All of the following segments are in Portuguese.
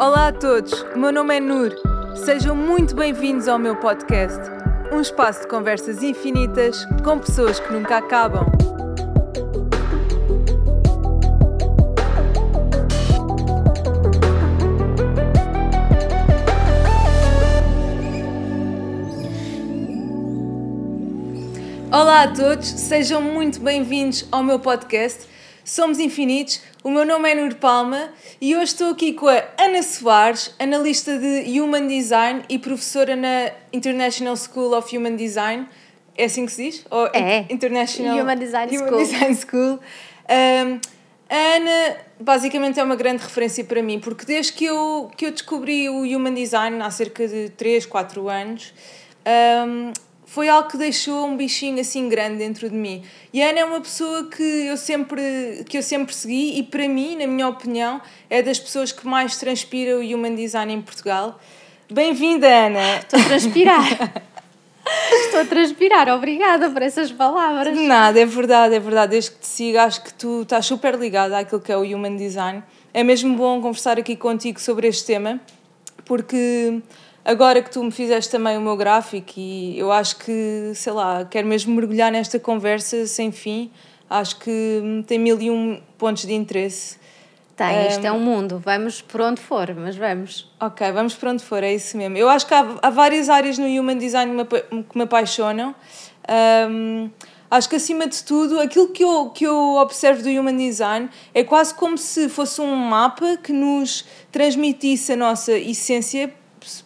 Olá a todos, meu nome é Nur. Sejam muito bem-vindos ao meu podcast, um espaço de conversas infinitas com pessoas que nunca acabam. Olá a todos, sejam muito bem-vindos ao meu podcast. Somos Infinitos, o meu nome é Nur Palma e hoje estou aqui com a Ana Soares, analista de Human Design e professora na International School of Human Design. É assim que se diz? Ou É. International Human Design Human School. Design School. Um, a Ana basicamente é uma grande referência para mim, porque desde que eu, que eu descobri o Human Design há cerca de 3, 4 anos, um, foi algo que deixou um bichinho assim grande dentro de mim. E a Ana é uma pessoa que eu sempre, que eu sempre segui e para mim, na minha opinião, é das pessoas que mais transpira o Human Design em Portugal. Bem-vinda, Ana! Estou a transpirar. Estou a transpirar. Obrigada por essas palavras. De nada, é verdade, é verdade. Desde que te sigo, acho que tu estás super ligada àquilo que é o Human Design. É mesmo bom conversar aqui contigo sobre este tema, porque agora que tu me fizeste também o meu gráfico e eu acho que, sei lá, quero mesmo mergulhar nesta conversa sem fim. Acho que hum, tem mil e um pontos de interesse. Tem, isto é um mundo. Vamos por onde for, mas vamos. Ok, vamos para onde for, é isso mesmo. Eu acho que há, há várias áreas no Human Design que me, apaixonam. Ahm, acho que, acima de tudo, aquilo que eu, que eu observo do Human Design é quase como se fosse um mapa que nos transmitisse a nossa essência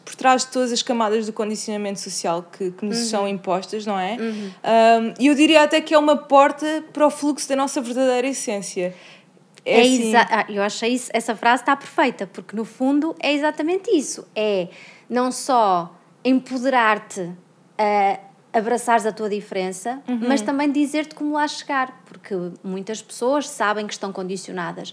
por trás de todas as camadas do condicionamento social que, que nos são impostas, não é? Ahm, E eu diria até que é uma porta para o fluxo da nossa verdadeira essência. É assim- exa- ah, eu achei isso, essa frase está perfeita, porque no fundo é exatamente isso. É não só empoderar-te a abraçares a tua diferença, Uhum. mas também dizer-te como lá chegar, porque muitas pessoas sabem que estão condicionadas,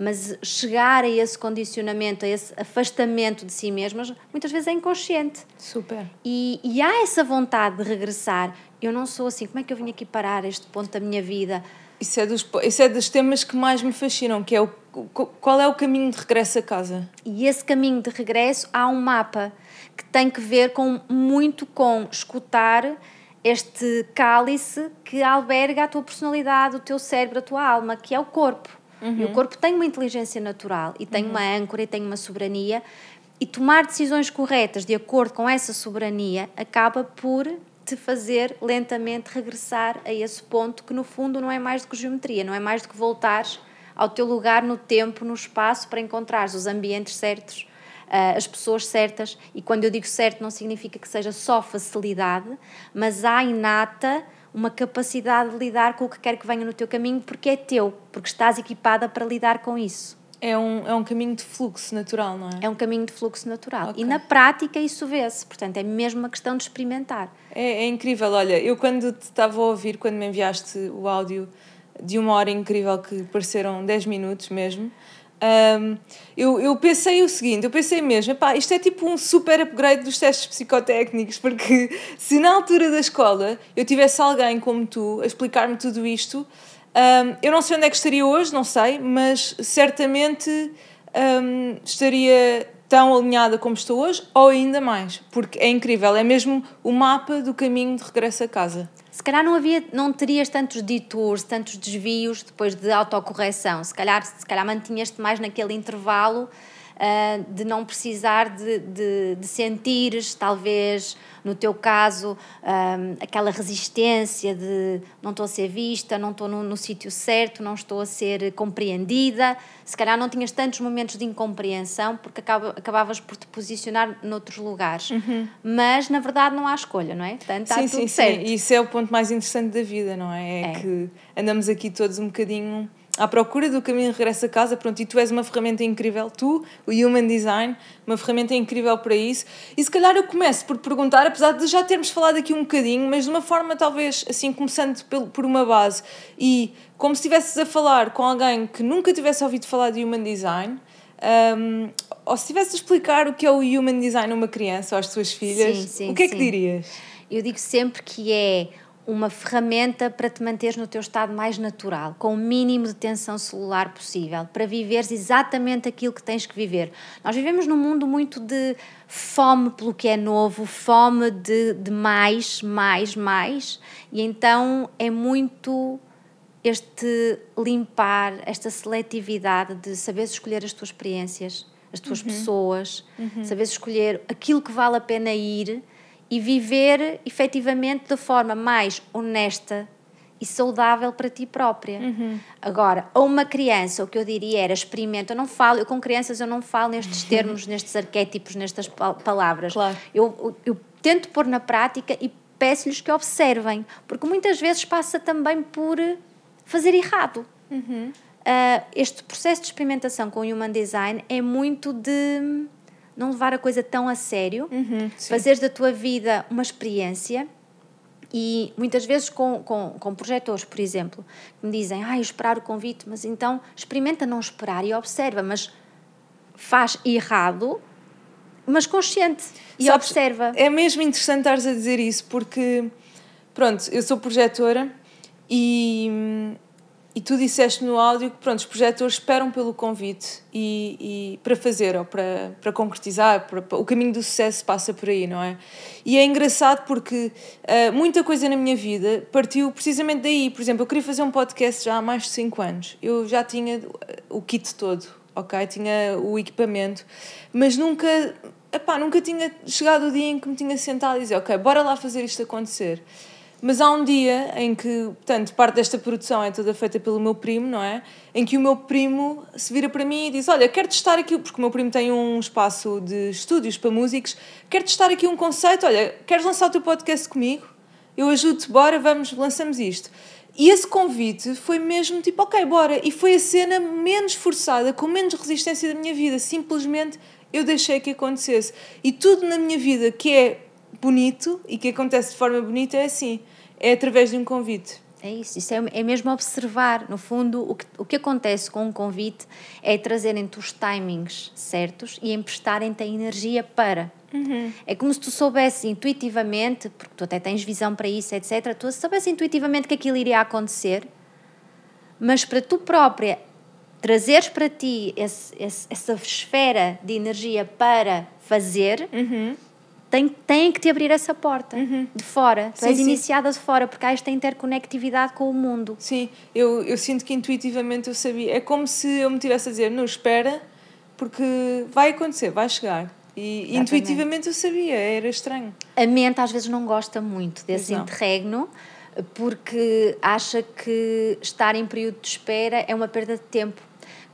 mas chegar a esse condicionamento, a esse afastamento de si mesmas, muitas vezes é inconsciente. Super. E, e há essa vontade de regressar. Eu não sou assim, como é que eu vim aqui parar este ponto da minha vida? Isso é, dos, isso é dos temas que mais me fascinam, que é o- qual é o caminho de regresso a casa. E esse caminho de regresso há um mapa que tem que ver com muito com escutar este cálice que alberga a tua personalidade, o teu cérebro, a tua alma, que é o corpo. E o corpo tem uma inteligência natural e tem uma âncora e tem uma soberania. E tomar decisões corretas de acordo com essa soberania acaba por te fazer lentamente regressar a esse ponto que no fundo não é mais do que geometria, não é mais do que voltares ao teu lugar no tempo, no espaço para encontrares os ambientes certos, ah, as pessoas certas. E quando eu digo certo, não significa que seja só facilidade, mas há inata uma capacidade de lidar com o que quer que venha no teu caminho, porque é teu, porque estás equipada para lidar com isso. É um, é um caminho de fluxo natural, não é? É um caminho de fluxo natural. Ok. E na prática isso vê-se, portanto é mesmo uma questão de experimentar. É, é incrível. Olha, eu quando te estava a ouvir, quando me enviaste o áudio de uma hora incrível que pareceram 10 minutos mesmo, hum, eu, eu pensei o seguinte, eu pensei mesmo, epá, isto é tipo um super upgrade dos testes psicotécnicos, porque se na altura da escola eu tivesse alguém como tu a explicar-me tudo isto, hum, eu não sei onde é que estaria hoje, não sei, mas certamente hum, estaria tão alinhada como estou hoje, ou ainda mais, porque é incrível, é mesmo o mapa do caminho de regresso a casa. Se calhar não havia, não terias tantos detours, tantos desvios depois de autocorreção. Se calhar, se calhar mantinhas-te mais naquele intervalo ah, de não precisar de, de, de sentires, talvez, no teu caso, ah, aquela resistência de não estou a ser vista, não estou no, no sítio certo, não estou a ser compreendida. Se calhar não tinhas tantos momentos de incompreensão porque acaba, acabavas por te posicionar noutros lugares. Mas, na verdade, não há escolha, não é? Portanto, sim, tudo sim, certo. sim. Isso é o ponto mais interessante da vida, não é? É, É. que andamos aqui todos um bocadinho à procura do caminho de regresso a casa. Pronto, e tu és uma ferramenta incrível, tu, o Human Design, uma ferramenta incrível para isso. E se calhar eu começo por perguntar, apesar de já termos falado aqui um bocadinho, mas de uma forma talvez assim, começando por uma base e como se estivesses a falar com alguém que nunca tivesse ouvido falar de Human Design. um, ou se estivesse a explicar o que é o Human Design a uma criança ou às tuas filhas, Sim, sim, o que é que sim. dirias? Eu digo sempre que é uma ferramenta para te manteres no teu estado mais natural, com o mínimo de tensão celular possível, para viveres exatamente aquilo que tens que viver. Nós vivemos num mundo muito de fome pelo que é novo, fome de, de mais, mais, mais, e então é muito este limpar, esta seletividade de saberes escolher as tuas experiências, as tuas uhum. pessoas, uhum. saberes escolher aquilo que vale a pena ir e viver efetivamente de forma mais honesta e saudável para ti própria. Uhum. Agora, a uma criança, o que eu diria era experimenta. Eu não falo, eu com crianças eu não falo nestes uhum. termos, nestes arquétipos, nestas palavras. Claro. Eu, eu, eu tento pôr na prática e peço-lhes que observem, porque muitas vezes passa também por fazer errado. Uhum. Uh, este processo de experimentação com o Human Design é muito de não levar a coisa tão a sério, uhum, fazeres da tua vida uma experiência e muitas vezes com, com, com projetores, por exemplo, que me dizem, ah, esperar o convite, mas então experimenta não esperar e observa, mas faz errado, mas consciente e Sabes, observa. É mesmo interessante estares a dizer isso, porque, pronto, eu sou projetora e e tu disseste no áudio que pronto, os projetores esperam pelo convite e, e para fazer ou para, para concretizar, para, para, o caminho do sucesso passa por aí, não é? E é engraçado porque uh, muita coisa na minha vida partiu precisamente daí. Por exemplo, eu queria fazer um podcast já há mais de 5 anos. Eu já tinha o kit todo, ok? Tinha o equipamento, mas nunca, epá, nunca tinha chegado o dia em que me tinha sentado e dizer, ok, bora lá fazer isto acontecer. Mas há um dia em que, portanto, parte desta produção é toda feita pelo meu primo, não é? Em que o meu primo se vira para mim e diz: Olha, quero testar aqui, porque o meu primo tem um espaço de estúdios para músicos, quero testar aqui um conceito. Olha, queres lançar o teu podcast comigo? Eu ajudo-te, bora, vamos, lançamos isto. E esse convite foi mesmo tipo, ok, bora. E foi a cena menos forçada, com menos resistência da minha vida. Simplesmente eu deixei que acontecesse. E tudo na minha vida que é bonito e que acontece de forma bonita é assim, é através de um convite. É isso, isso é, é mesmo observar. No fundo, o que, o que acontece com um convite é trazerem-te os timings certos e emprestarem-te a energia para. Uhum. É como se tu soubesse intuitivamente, porque tu até tens visão para isso, etc. Tu soubesse intuitivamente que aquilo iria acontecer, mas para tu própria trazeres para ti esse, esse, essa esfera de energia para fazer. Uhum tem, tem que te abrir essa porta uhum. de fora. Tu sim, és sim. iniciada de fora, porque há esta interconectividade com o mundo. Sim, eu, eu sinto que intuitivamente eu sabia. É como se eu me tivesse a dizer: não, espera, porque vai acontecer, vai chegar. E Exatamente. intuitivamente eu sabia, era estranho. A mente às vezes não gosta muito desse interregno, porque acha que estar em período de espera é uma perda de tempo,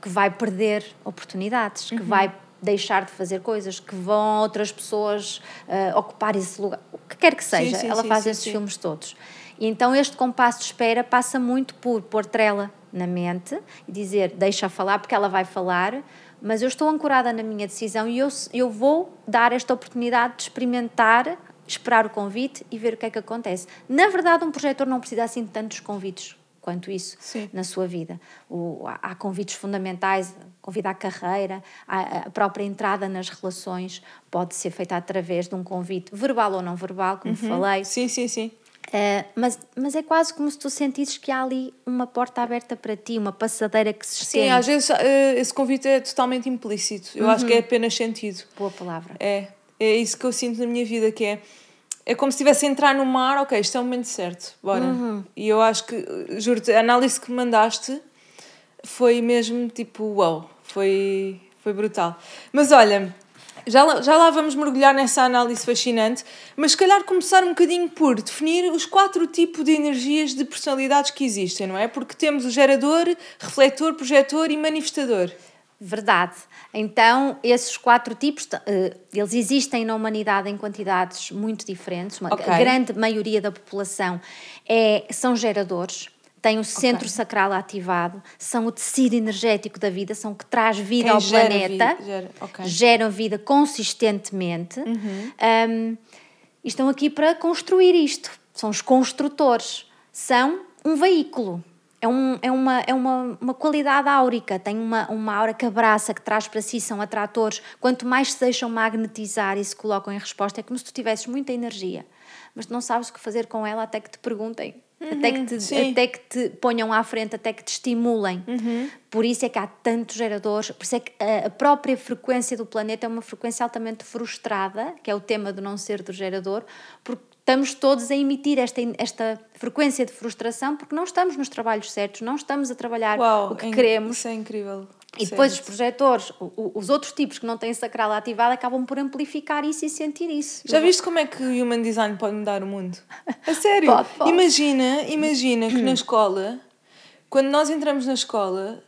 que vai perder oportunidades, que uhum. vai deixar de fazer coisas, que vão outras pessoas uh, ocupar esse lugar, o que quer que seja, sim, sim, ela sim, faz esses filmes todos. E então este compasso de espera passa muito por pôr trela na mente e dizer, deixa falar, porque ela vai falar, mas eu estou ancorada na minha decisão e eu, eu vou dar esta oportunidade de experimentar, esperar o convite e ver o que é que acontece. Na verdade, um projetor não precisa assim de tantos convites quanto isso Sim. na sua vida. O, há convites fundamentais, convite à carreira, a, a própria entrada nas relações pode ser feita através de um convite verbal ou não verbal, como uhum. falei. Sim, sim, sim. Uh, mas, mas é quase como se tu sentisses que há ali uma porta aberta para ti, uma passadeira que se estende. Sim, às vezes uh, esse convite é totalmente implícito. Eu uhum. acho que é apenas sentido. Boa palavra. É, é isso que eu sinto na minha vida, que é é como se estivesse a entrar no mar, ok, isto é o momento certo, bora. Uhum. E eu acho que, juro-te, a análise que mandaste foi mesmo tipo, uau, wow, foi, foi brutal. Mas olha, já já lá vamos mergulhar nessa análise fascinante, mas se calhar começar um bocadinho por definir os quatro tipos de energias de personalidades que existem, não é? Porque temos o gerador, refletor, projetor e manifestador. Verdade. Então, esses quatro tipos, eh, eles existem na humanidade em quantidades muito diferentes. Okay. A grande maioria da população é, são geradores, têm o centro okay. sacral ativado, são o tecido energético da vida, são o que traz vida Quem ao gera planeta, vida, gera, okay. geram vida consistentemente uhum. um, e estão aqui para construir isto. São os construtores, são um veículo é, um, é, uma, é uma, uma qualidade áurica, tem uma, uma aura que abraça, que traz para si, são atratores. Quanto mais se deixam magnetizar e se colocam em resposta, é como se tu tivesses muita energia. mas não sabes o que fazer com ela até que te perguntem. até, que Uhum, te, até que te ponham à frente, até que te estimulem. Uhum. Por isso é que há tantos geradores, por isso é que a, a própria frequência do planeta é uma frequência altamente frustrada, que é o tema do não ser do gerador, porque estamos todos a emitir esta, esta frequência de frustração porque não estamos nos trabalhos certos, não estamos a trabalhar Uau, o que é queremos. Isso é incrível. E depois os projetores, os outros tipos que não têm sacral ativado, acabam por amplificar isso e sentir isso. Já viste como é que o Human Design pode mudar o mundo? A sério? Pode, pode. Imagina, imagina que na escola, quando nós entramos na escola,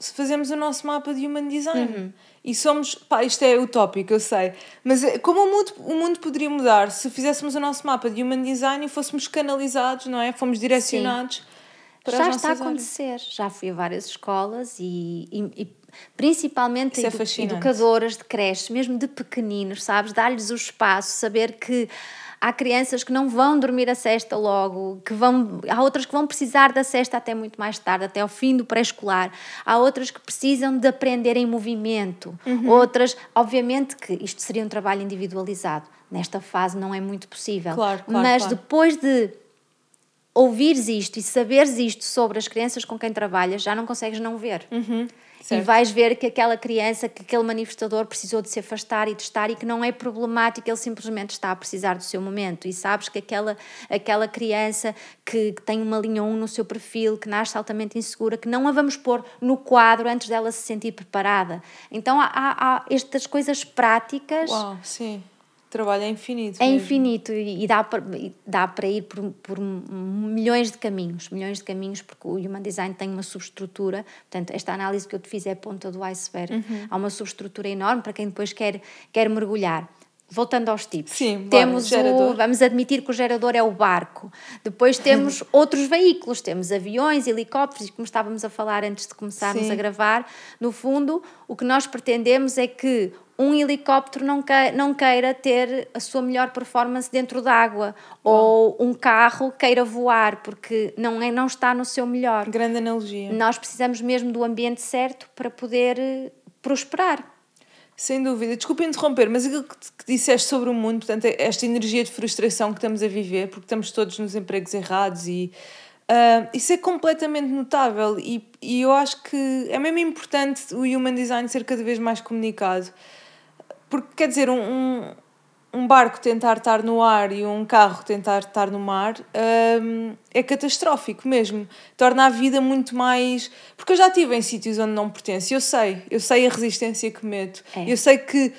se fazemos o nosso mapa de Human Design. Uhum. E somos, pá, isto é utópico, eu sei, mas é- como o mundo, o mundo poderia mudar se fizéssemos o nosso mapa de Human Design e fôssemos canalizados, não é? Fomos direcionados para já está a nossas áreas. acontecer. Já fui a várias escolas e, e- e principalmente é edu- fascinante. educadoras de creches, mesmo de pequeninos, sabes? Dar-lhes o espaço, saber que há crianças que não vão dormir a cesta logo, que vão, há outras que vão precisar da cesta até muito mais tarde, até ao fim do pré-escolar. Há outras que precisam de aprender em movimento. Uhum. Outras, obviamente que isto seria um trabalho individualizado. Nesta fase não é muito possível. Claro, claro, Mas claro. depois de ouvires isto e saberes isto sobre as crianças com quem trabalhas, já não consegues não ver. Uhum. Certo. vais ver que aquela criança, que aquele manifestador precisou de se afastar e de estar e que não é problemático, ele simplesmente está a precisar do seu momento. E sabes que aquela, aquela criança que, que tem uma linha 1 no seu perfil, que nasce altamente insegura, que não a vamos pôr no quadro antes dela se sentir preparada. Então há, há, há estas coisas práticas. Uau, sim. Trabalho é infinito. É mesmo. infinito e dá para, dá para ir por, por milhões de caminhos, milhões de caminhos, porque o Human Design tem uma subestrutura, portanto, esta análise que eu te fiz é a ponta do iceberg. Uhum. Há uma subestrutura enorme para quem depois quer, quer mergulhar. Voltando aos tipos, Sim, temos o, vamos admitir que o gerador é o barco. Depois temos outros veículos, temos aviões, helicópteros, e como estávamos a falar antes de começarmos Sim. a gravar, no fundo, o que nós pretendemos é que um helicóptero não, que, não queira ter a sua melhor performance dentro d'água ou um carro queira voar porque não, é, não está no seu melhor. Grande analogia. Nós precisamos mesmo do ambiente certo para poder prosperar. Sem dúvida. Desculpa interromper, mas aquilo que, disseste sobre o mundo, portanto, é esta energia de frustração que estamos a viver, porque estamos todos nos empregos errados e ah, isso é completamente notável e, e eu acho que é mesmo importante o Human Design ser cada vez mais comunicado. Porque, quer dizer, um, um barco tentar estar no ar e um carro tentar estar no mar hum, é catastrófico mesmo. Torna a vida muito mais. Porque eu já estive em sítios onde não pertenço, eu sei, eu sei a resistência que meto. É. Eu sei que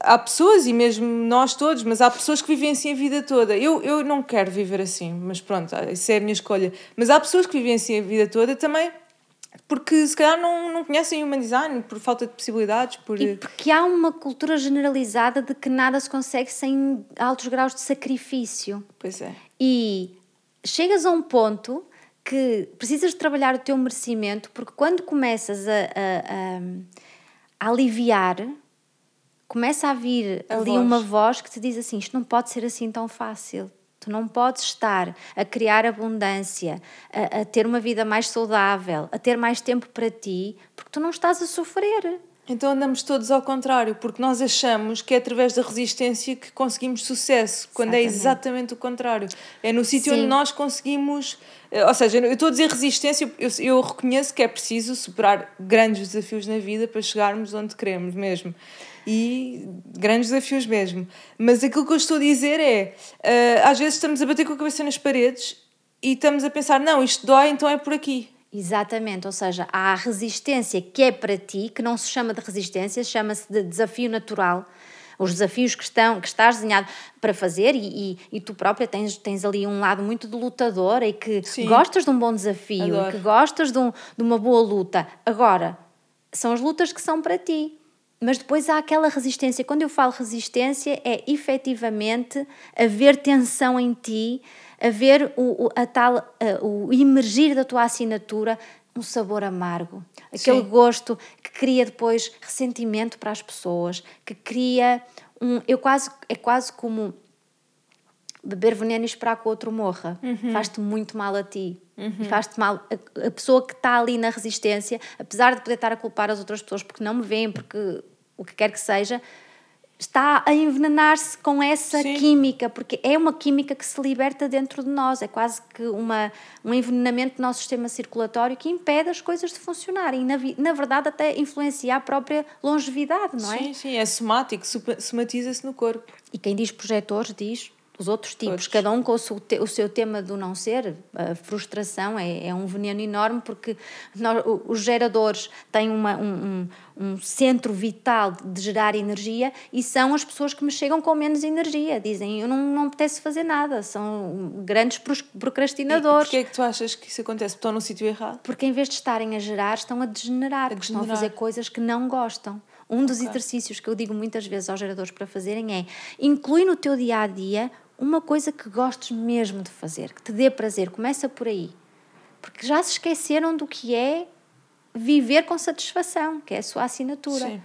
há pessoas, e mesmo nós todos, mas há pessoas que vivem assim a vida toda. Eu, eu não quero viver assim, mas pronto, isso é a minha escolha. Mas há pessoas que vivem assim a vida toda também. Porque se calhar não, não conhecem o human design por falta de possibilidades, por E porque há uma cultura generalizada de que nada se consegue sem altos graus de sacrifício. Pois é. E chegas a um ponto que precisas de trabalhar o teu merecimento, porque quando começas a, a, a- a aliviar, começa a vir A ali voz. uma voz que te diz assim: isto não pode ser assim tão fácil. Tu não podes estar a criar abundância, a, a ter uma vida mais saudável, a ter mais tempo para ti, porque tu não estás a sofrer. Então andamos todos ao contrário, porque nós achamos que é através da resistência que conseguimos sucesso, quando é Exatamente. exatamente o contrário. É no sítio onde nós conseguimos. eh, Ou seja, eu estou a dizer resistência, eu, eu reconheço que é preciso superar grandes desafios na vida para chegarmos onde queremos mesmo. E grandes desafios mesmo. Mas aquilo que eu estou a dizer é: eh, às vezes estamos a bater com a cabeça nas paredes e estamos a pensar, não, isto dói, então é por aqui. Exatamente, ou seja, há a resistência que é para ti, que não se chama de resistência, chama-se de desafio natural. Os desafios que, estão, que estás desenhado para fazer, e, e, e tu própria tens, tens ali um lado muito de lutadora e que Sim. gostas de um bom desafio, Adoro. e que gostas de, um, de uma boa luta. Agora, são as lutas que são para ti. Mas depois há aquela resistência. Quando eu falo resistência, é efetivamente haver tensão em ti, haver o, o, a tal, a- o emergir da tua assinatura um sabor amargo. Aquele Sim. gosto que cria depois ressentimento para as pessoas, que cria um. Eu quase, é quase como beber veneno e esperar que o outro morra. Faz-te muito mal a ti. E faz-te mal. A, a pessoa que está ali na resistência, apesar de poder estar a culpar as outras pessoas porque não me veem, porque o que quer que seja, está a envenenar-se com essa Sim. química, porque é uma química que se liberta dentro de nós, é quase que uma, um envenenamento do nosso sistema circulatório que impede as coisas de funcionarem e, na, na verdade, até influencia a própria longevidade, não é? Sim, sim, é somático, somatiza-se no corpo. E quem diz projetores diz os outros tipos, Outros. cada um com o seu, o seu tema do não ser. A frustração é, é um veneno enorme porque nós- os geradores têm uma- um, um- um centro vital de gerar energia e são as pessoas que me chegam com menos energia. Dizem, eu não, não apetece fazer nada, são grandes pros- E, procrastinadores. porquê é que tu achas que isso acontece? Estão no sítio errado? Porque em vez de estarem a gerar, estão a degenerar, porque estão a degenerar. fazer coisas que não gostam. Um dos exercícios que eu digo muitas vezes aos geradores para fazerem é inclui no teu dia a dia uma coisa que gostes mesmo de fazer, que te dê prazer. Começa por aí. Porque já se esqueceram do que é viver com satisfação, que é a sua assinatura. Sim.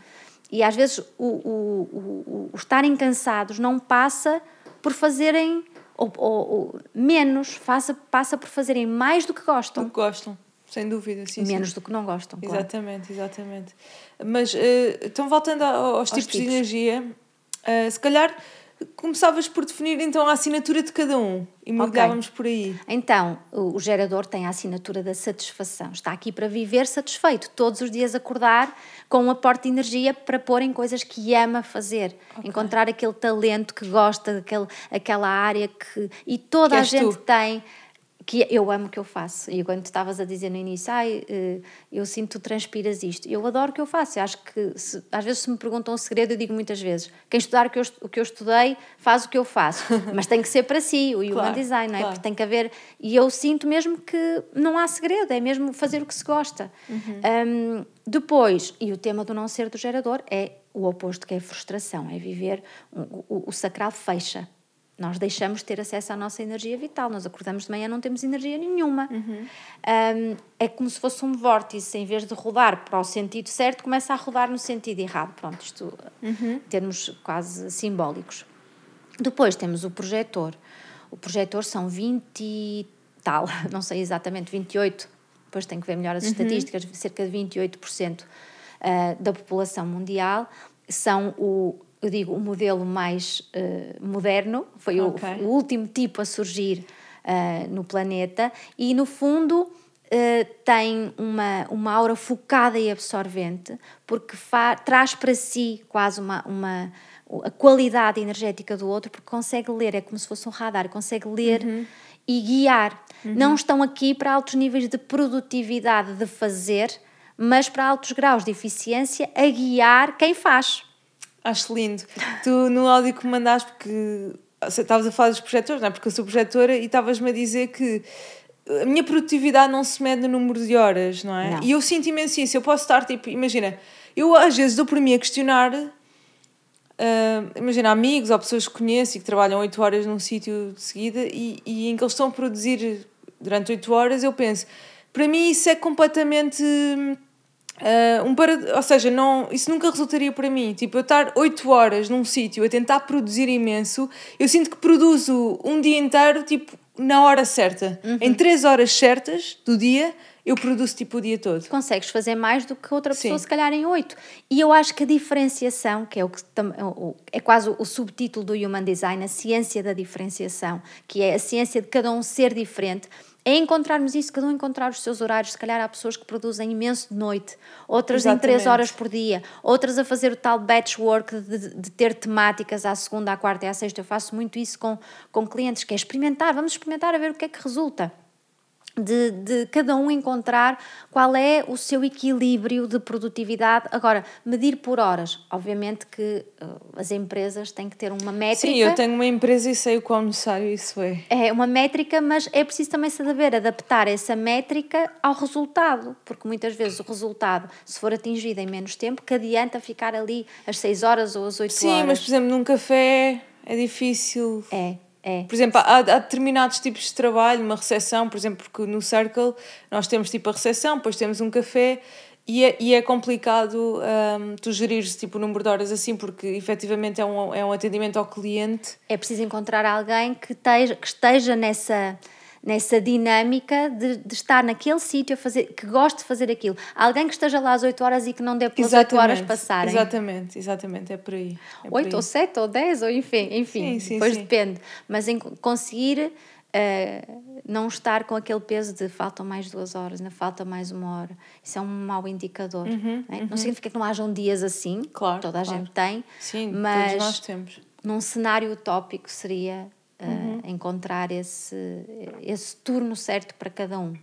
E às vezes o, o, o, o estarem cansados não passa por fazerem ou, ou- ou menos, passa, passa por fazerem mais do que gostam, Porque gostam, sem dúvida. Sim, sim. menos do que não gostam. claro. Exatamente, exatamente. Mas, eh, então, voltando ao- aos, tipos, de tipos. energia, eh, se calhar começavas por definir então a assinatura de cada um e mergulhávamos por aí. Então, o, gerador tem a assinatura da satisfação. Está aqui para viver satisfeito. Todos os dias acordar com um aporte de energia para pôr em coisas que ama fazer. Encontrar aquele talento que gosta, aquele, aquela área que. E toda Que a gente tu. tem. Que eu amo o que eu faço. E quando tu estavas a dizer no início, ai, eh, eu sinto que tu transpiras isto. Eu adoro o que eu faço. Eu acho que, se- às vezes, se me perguntam um segredo, eu digo muitas vezes: quem estudar o que eu, o que eu estudei faz o que eu faço. Mas tem que ser para si, o human Claro, design, não é? claro. Porque tem que haver. E eu sinto mesmo que não há segredo, é mesmo fazer o que se gosta. Um, depois, e o tema do não ser do gerador é o oposto, que é a frustração, é viver. O, o, o sacral fecha. Nós deixamos de ter acesso à nossa energia vital. Nós acordamos de manhã não temos energia nenhuma. Um, é como se fosse um vórtice, em vez de rodar para o sentido certo, começa a rodar no sentido errado. Pronto, isto em termos quase simbólicos. Depois temos o projetor. O projetor são 20 e tal, não sei exatamente, 28, depois tenho que ver melhor as estatísticas, cerca de 28% ah, da população mundial são o, eu digo, o modelo mais ah, moderno, foi o- Ok. o, último tipo a surgir ah, no planeta e no fundo eh, tem uma, uma aura focada e absorvente, porque traz para si quase uma, uma a qualidade energética do outro, porque consegue ler, é como se fosse um radar, consegue ler e guiar. Não estão aqui para altos níveis de produtividade de fazer, mas para altos graus de eficiência a guiar quem faz. Acho lindo. Tu no áudio que me mandaste, porque estavas a falar dos projetores, não é? Porque eu sou projetora e estavas-me a dizer que a minha produtividade não se mede no número de horas, não é? Não. E eu sinto imenso isso. Eu posso estar, tipo, imagina, eu às vezes dou por mim a questionar, ah, imagina, amigos ou pessoas que conheço e que trabalham 8 horas num sítio de seguida e, e em que eles estão a produzir durante 8 horas, eu penso, para mim isso é completamente. Ah, um para... Ou seja, não, isso nunca resultaria para mim. Tipo, eu estar 8 horas num sítio a tentar produzir imenso, eu sinto que produzo um dia inteiro, tipo, na hora certa. Em 3 horas certas do dia, eu produzo tipo o dia todo. consegues fazer mais do que outra pessoa, Sim. se calhar em oito. E eu acho que a diferenciação, que é, o que é quase o subtítulo do Human Design, a ciência da diferenciação, que é a ciência de cada um ser diferente, é encontrarmos isso, cada um encontrar os seus horários. Se calhar há pessoas que produzem imenso de noite, outras em três Exatamente. horas por dia, outras a fazer o tal batchwork de, de ter temáticas à segunda, à quarta e à sexta. Eu faço muito isso com, com clientes, que é experimentar, vamos experimentar a ver o que é que resulta de, de cada um encontrar qual é o seu equilíbrio de produtividade. Agora, medir por horas. Obviamente que uh, as empresas têm que ter uma métrica. Sim, eu tenho uma empresa e sei o quão necessário isso é. É uma métrica, mas é preciso também saber adaptar essa métrica ao resultado, porque muitas vezes o resultado, se for atingido em menos tempo, que adianta ficar ali às 6 horas ou às 8 Sim, horas. mas por exemplo, num café é difícil. É, é. Por exemplo, há, há determinados tipos de trabalho, uma recepção, por exemplo, porque no Circle nós temos tipo a recepção, depois temos um café e é, e é complicado hum, tu gerires tipo, o número de horas assim, porque efetivamente é um, é um atendimento ao cliente. É preciso encontrar alguém que esteja, que esteja nessa, nessa dinâmica de, de estar naquele sítio a fazer, que goste de fazer aquilo. Alguém que esteja lá às 8 horas e que não dê pelas 8 horas passarem. Exatamente, exatamente, é por aí. É 8 ou 7 ou 10, ou enfim, enfim, sim, sim, depois sim. depende. Mas em conseguir uh, não estar com aquele peso de faltam mais duas horas, ainda falta mais uma hora. Isso é um mau indicador. Uhum, é? uhum. Não significa que não hajam dias assim, claro, toda a claro. gente tem, Sim, mas nós temos. num cenário utópico seria. Encontrar esse, esse turno certo para cada um.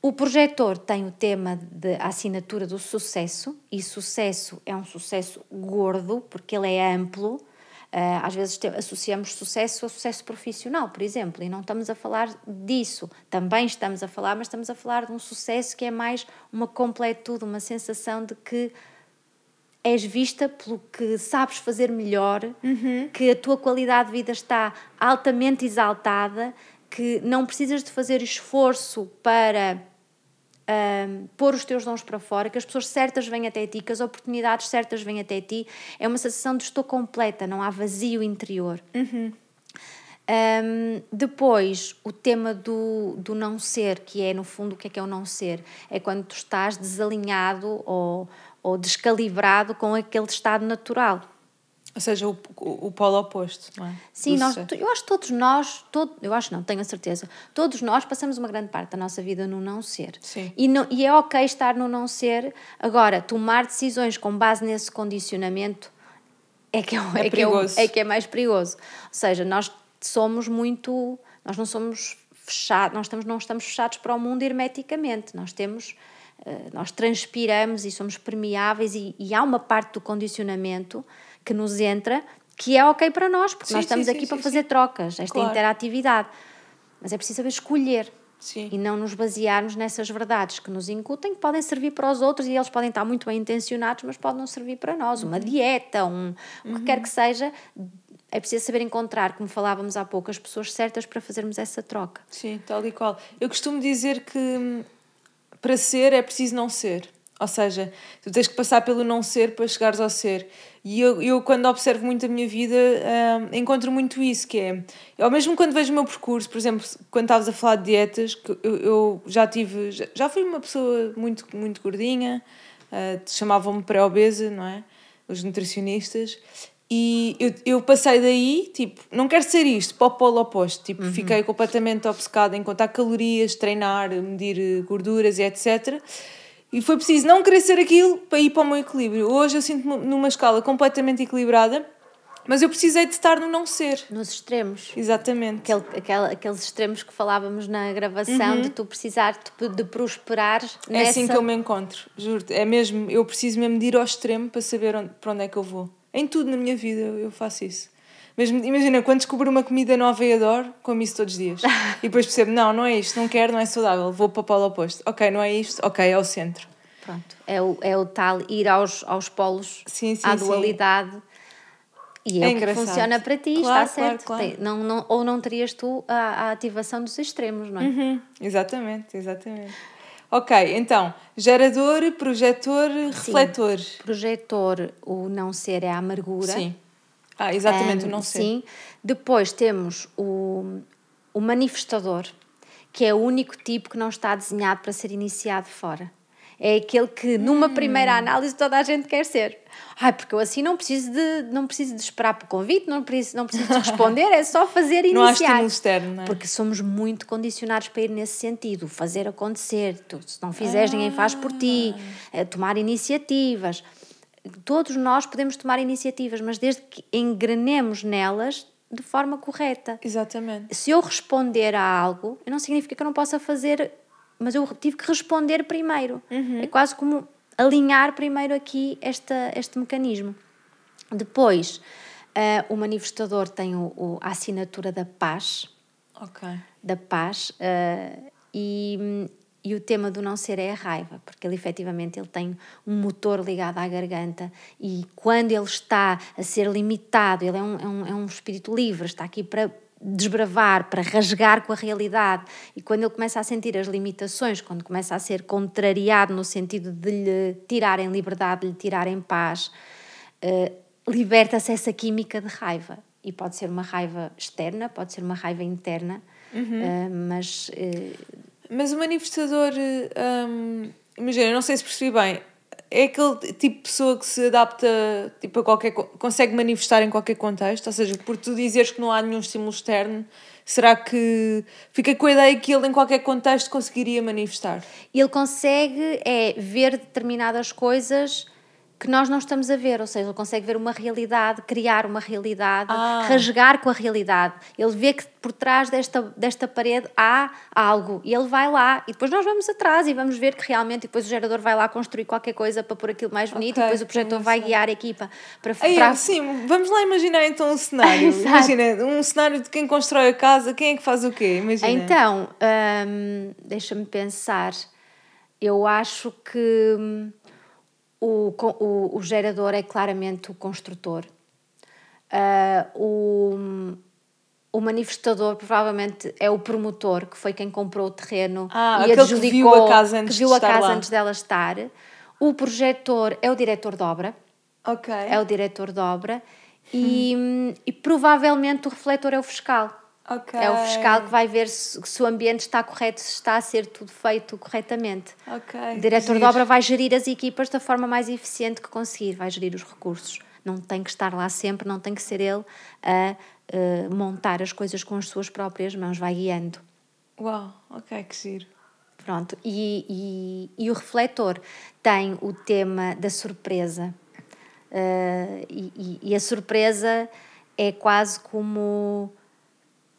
O projetor tem o tema da assinatura do sucesso, e sucesso é um sucesso gordo, porque ele é amplo. Uh, às vezes associamos sucesso a sucesso profissional, por exemplo, e não estamos a falar disso. Também estamos a falar, mas estamos a falar de um sucesso que é mais uma completude, uma sensação de que és vista pelo que sabes fazer melhor, uhum. que a tua qualidade de vida está altamente exaltada, que não precisas de fazer esforço para um, pôr os teus dons para fora, que as pessoas certas vêm até ti, que as oportunidades certas vêm até ti. É uma sensação de estou completa, não há vazio interior. Uhum. Um, depois, o tema do, do não ser, que é no fundo o que é que é o não ser? É quando tu estás desalinhado ou, ou descalibrado com aquele estado natural. Ou seja, o, o, o polo oposto, não é? Sim, nós, eu acho que todos nós, todo, eu acho não, tenho a certeza, todos nós passamos uma grande parte da nossa vida no não ser. Sim. E, não, e é ok estar no não ser. Agora, tomar decisões com base nesse condicionamento é que é, é, é, que, é, é que é mais perigoso. Ou seja, nós somos muito. Nós não somos fechados, nós estamos, não estamos fechados para o mundo hermeticamente. Nós temos nós transpiramos e somos permeáveis e, e, há uma parte do condicionamento que nos entra que é ok para nós, porque sim, nós estamos sim, aqui sim, para fazer trocas, esta claro. interatividade. Mas é preciso saber escolher e não nos basearmos nessas verdades que nos incutem, que podem servir para os outros e eles podem estar muito bem intencionados, mas podem não servir para nós. Uma uhum. dieta, um, uhum. o que quer que seja, é preciso saber encontrar, como falávamos há pouco, as pessoas certas para fazermos essa troca. Sim, tal e qual. Eu costumo dizer que hum, para ser é preciso não ser. Ou seja, tu tens que passar pelo não ser para chegares ao ser. E eu, eu quando observo muito a minha vida, uh, encontro muito isso, que é... Eu mesmo quando vejo o meu percurso, por exemplo, quando estavas a falar de dietas, que eu, eu já tive... Já, já fui uma pessoa muito, muito gordinha, uh, chamavam-me pré-obesa, não é? Os nutricionistas. E eu, eu passei daí, tipo, não quero ser isto, para o polo oposto. Tipo, uhum. fiquei completamente obcecada em contar calorias, treinar, medir gorduras e etc. E foi preciso não querer ser aquilo para ir para o meu equilíbrio. Hoje eu sinto-me numa escala completamente equilibrada, mas eu precisei de estar no não ser. Nos extremos. Exatamente. Aquele, aquele, aqueles extremos que falávamos na gravação, uhum. de tu precisar de, de prosperar. É nessa... assim que eu me encontro, juro. -te. É mesmo, eu preciso mesmo de ir ao extremo para saber onde, para onde é que eu vou. Em tudo na minha vida eu faço isso. Mesmo, imagina, quando descubro uma comida nova e adoro, como isso todos os dias. E depois percebo, não, não é isto, não quero, não é saudável, vou para o polo oposto. Ok, não é isto, ok, é o centro. Pronto, é o, é o tal ir aos, aos polos, sim, sim, à dualidade. Sim. E é, é o que funciona para ti, claro, está certo. Claro, claro. Não, não, ou não terias tu a, a ativação dos extremos, não é? Uhum, exatamente, exatamente. Ok, então, gerador, projetor, refletor. Projetor, o não ser é a amargura. Sim. Ah, exatamente, um, o não ser. Sim. Depois temos o, o manifestador, que é o único tipo que não está desenhado para ser iniciado fora é aquele que numa hum. primeira análise toda a gente quer ser. Ai, porque eu assim não preciso de, não preciso de esperar para o convite, não preciso, não preciso de responder, é só fazer e iniciar. Não há externo, não é? Porque somos muito condicionados para ir nesse sentido, fazer acontecer. Tu, se não fizeres, ah. ninguém faz por ti, é, tomar iniciativas. Todos nós podemos tomar iniciativas, mas desde que engrenemos nelas, de forma correta. Exatamente. Se eu responder a algo, não significa que eu não possa fazer mas eu tive que responder primeiro. Uhum. É quase como alinhar primeiro aqui esta, este mecanismo. Depois, uh, o manifestador tem o, o, a assinatura da paz. Ok. Da paz. Uh, e, e o tema do não ser é a raiva, porque ele efetivamente ele tem um motor ligado à garganta e quando ele está a ser limitado, ele é um, é um, é um espírito livre, está aqui para desbravar, para rasgar com a realidade. E quando ele começa a sentir as limitações, quando começa a ser contrariado no sentido de lhe tirarem liberdade, de lhe tirarem paz, uh, liberta-se essa química de raiva. E pode ser uma raiva externa, pode ser uma raiva interna, Uh, mas. Uh, mas o manifestador. Um, imagina, não sei se percebi bem. É aquele tipo de pessoa que se adapta tipo, a qualquer. consegue manifestar em qualquer contexto? Ou seja, por tu dizeres que não há nenhum estímulo externo, será que fica com a ideia que ele em qualquer contexto conseguiria manifestar? Ele consegue é ver determinadas coisas que nós não estamos a ver, ou seja, ele consegue ver uma realidade, criar uma realidade, ah. rasgar com a realidade. Ele vê que por trás desta, desta parede há algo e ele vai lá e depois nós vamos atrás e vamos ver que realmente depois o gerador vai lá construir qualquer coisa para pôr aquilo mais bonito okay, e depois o projetor vai guiar a equipa para... Aí, para... Sim, vamos lá imaginar então um cenário. Imagina, um cenário de quem constrói a casa, quem é que faz o quê? Imagina. Então, hum, deixa-me pensar. Eu acho que hum, o, o, o gerador é claramente o construtor. Uh, o, o manifestador provavelmente é o promotor, que foi quem comprou o terreno ah, e adjudicou, que viu a casa antes, viu a casa antes dela estar. O projetor é o diretor de obra. Ok. É o diretor de obra. E, hum. e provavelmente o refletor é o fiscal. Okay. É o fiscal que vai ver se, se, o ambiente está correto, se está a ser tudo feito corretamente. Okay. O diretor de obra vai gerir as equipas da forma mais eficiente que conseguir, vai gerir os recursos. Não tem que estar lá sempre, não tem que ser ele a montar as coisas com as suas próprias mãos, vai guiando. Uau, ok, que giro. Pronto, e, e, e o refletor tem o tema da surpresa. Uh, e, e a surpresa é quase como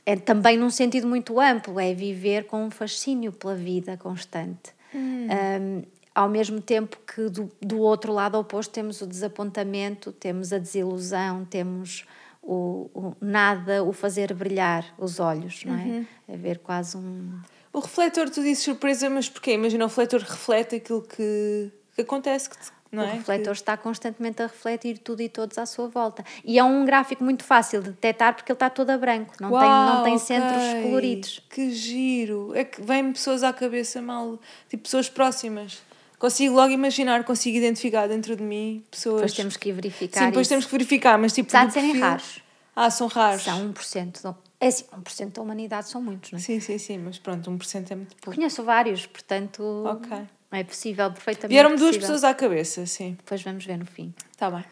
é também num sentido muito amplo, é viver com um fascínio pela vida constante. Hum. Um, ao mesmo tempo que do, do outro lado oposto temos o desapontamento, temos a desilusão, temos o, o nada, o fazer brilhar os olhos, não é? Uhum. É ver quase um. O refletor, tu dizes surpresa, mas porquê? Imagina, o refletor reflete aquilo que, que acontece, que te não o é? refletor está constantemente a refletir tudo e todos à sua volta. E é um gráfico muito fácil de detectar porque ele está todo a branco, não Uau, tem, não tem okay. centros coloridos. Que giro! É que vêm pessoas à cabeça mal, tipo pessoas próximas. Consigo logo imaginar, consigo identificar dentro de mim pessoas. Depois temos que verificar. Sim, depois temos que verificar, mas tipo. Apesar de serem perfil... raros. Ah, são raros. São 1%. Do... É assim, 1% da humanidade são muitos, não é? Sim, sim, sim, mas pronto, 1% é muito pouco. Conheço vários, portanto. Ok. É possível, perfeitamente. Vieram-me duas pessoas à cabeça, sim. Depois vamos ver no fim. Está bem.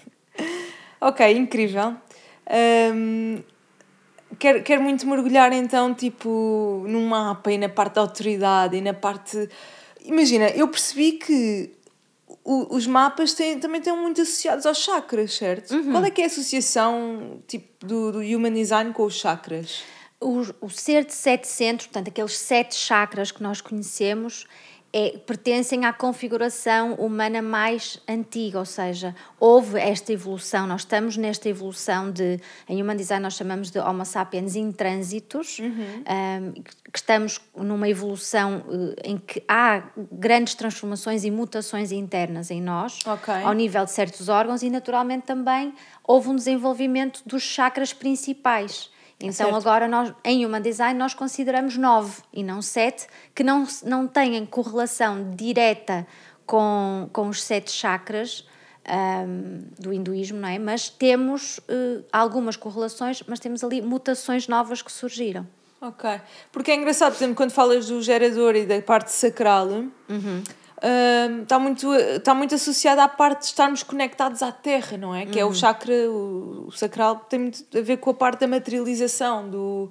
ok, incrível. Um, quero, quero muito mergulhar então, tipo, num mapa e na parte da autoridade e na parte. Imagina, eu percebi que o, os mapas têm, também estão muito associados aos chakras, certo? Uhum. Qual é que é a associação tipo, do, do Human Design com os chakras? O, o ser de sete centros, portanto, aqueles sete chakras que nós conhecemos, é, pertencem à configuração humana mais antiga, ou seja, houve esta evolução, nós estamos nesta evolução de, em Human Design nós chamamos de Homo sapiens intrânsitos, uhum. um, que estamos numa evolução uh, em que há grandes transformações e mutações internas em nós, okay. ao nível de certos órgãos, e naturalmente também houve um desenvolvimento dos chakras principais. Então certo. agora nós em Human Design nós consideramos nove e não sete que não, não têm correlação direta com, com os sete chakras um, do hinduísmo, não é? Mas temos uh, algumas correlações, mas temos ali mutações novas que surgiram. Ok. Porque é engraçado, por exemplo, quando falas do gerador e da parte sacral, uhum está, muito, está muito associada à parte de estarmos conectados à Terra, não é? Que uhum. é o uhum. chakra, o, o, sacral, tem muito a ver com a parte da materialização, do...